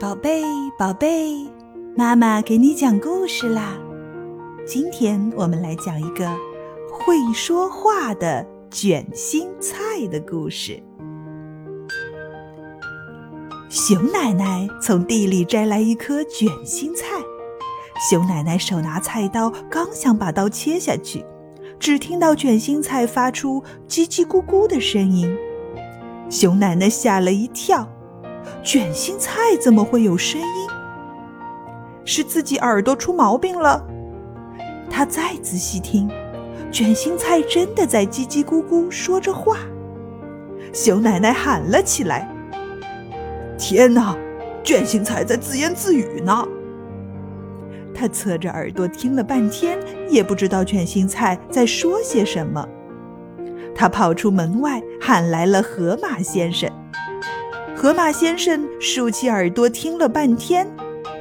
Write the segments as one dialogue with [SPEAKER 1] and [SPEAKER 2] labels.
[SPEAKER 1] 宝贝，宝贝，妈妈给你讲故事啦！今天我们来讲一个会说话的卷心菜的故事。熊奶奶从地里摘来一颗卷心菜，熊奶奶手拿菜刀，刚想把刀切下去，只听到卷心菜发出叽叽咕咕的声音，熊奶奶吓了一跳。卷心菜怎么会有声音？是自己耳朵出毛病了。他再仔细听，卷心菜真的在叽叽咕咕说着话。熊奶奶喊了起来：“天哪，卷心菜在自言自语呢！”他侧着耳朵听了半天，也不知道卷心菜在说些什么。他跑出门外，喊来了河马先生。河马先生竖起耳朵听了半天，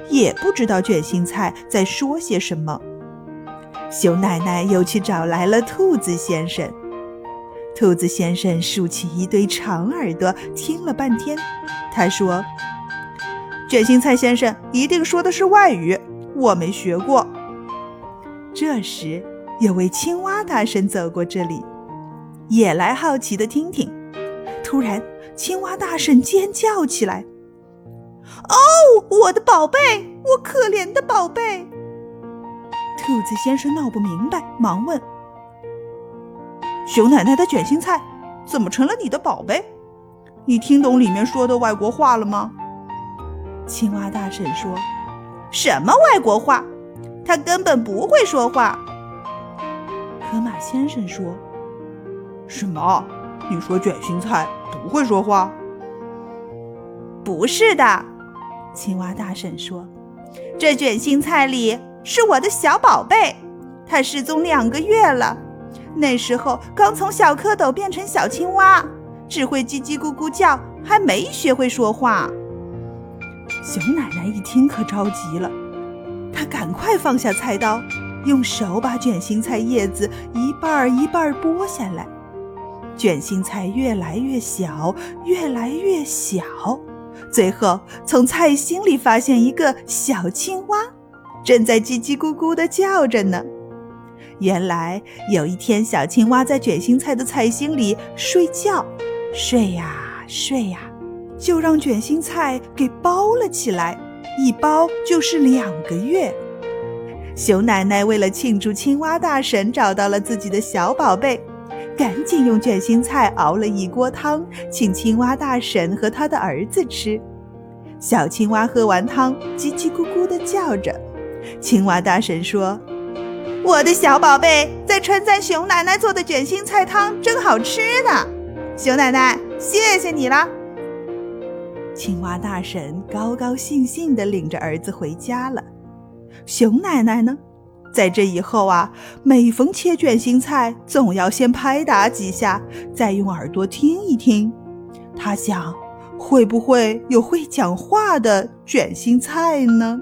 [SPEAKER 1] 也不知道卷心菜在说些什么。熊奶奶又去找来了兔子先生。兔子先生竖起一对长耳朵听了半天，他说：“卷心菜先生一定说的是外语，我没学过。”这时，有位青蛙大婶走过这里，也来好奇的听听。突然，青蛙大婶尖叫起来：“哦，我的宝贝，我可怜的宝贝！”兔子先生闹不明白，忙问：“熊奶奶的卷心菜怎么成了你的宝贝？你听懂里面说的外国话了吗？”青蛙大婶说：“什么外国话？他根本不会说话。”河马先生说：“
[SPEAKER 2] 什么？你说卷心菜？”不会说话？
[SPEAKER 1] 不是的，青蛙大婶说：“这卷心菜里是我的小宝贝，它失踪两个月了。那时候刚从小蝌蚪变成小青蛙，只会叽叽咕咕叫，还没学会说话。”熊奶奶一听可着急了，她赶快放下菜刀，用手把卷心菜叶子一半儿一半儿剥下来。卷心菜越来越小，越来越小，最后从菜心里发现一个小青蛙，正在叽叽咕咕地叫着呢。原来有一天，小青蛙在卷心菜的菜心里睡觉，睡呀睡呀，就让卷心菜给包了起来，一包就是两个月。熊奶奶为了庆祝青蛙大婶找到了自己的小宝贝。赶紧用卷心菜熬了一锅汤，请青蛙大婶和他的儿子吃。小青蛙喝完汤，叽叽咕咕地叫着。青蛙大婶说：“我的小宝贝在称赞熊奶奶做的卷心菜汤真好吃呢。”熊奶奶，谢谢你了。青蛙大婶高高兴兴地领着儿子回家了。熊奶奶呢？在这以后啊，每逢切卷心菜，总要先拍打几下，再用耳朵听一听。他想，会不会有会讲话的卷心菜呢？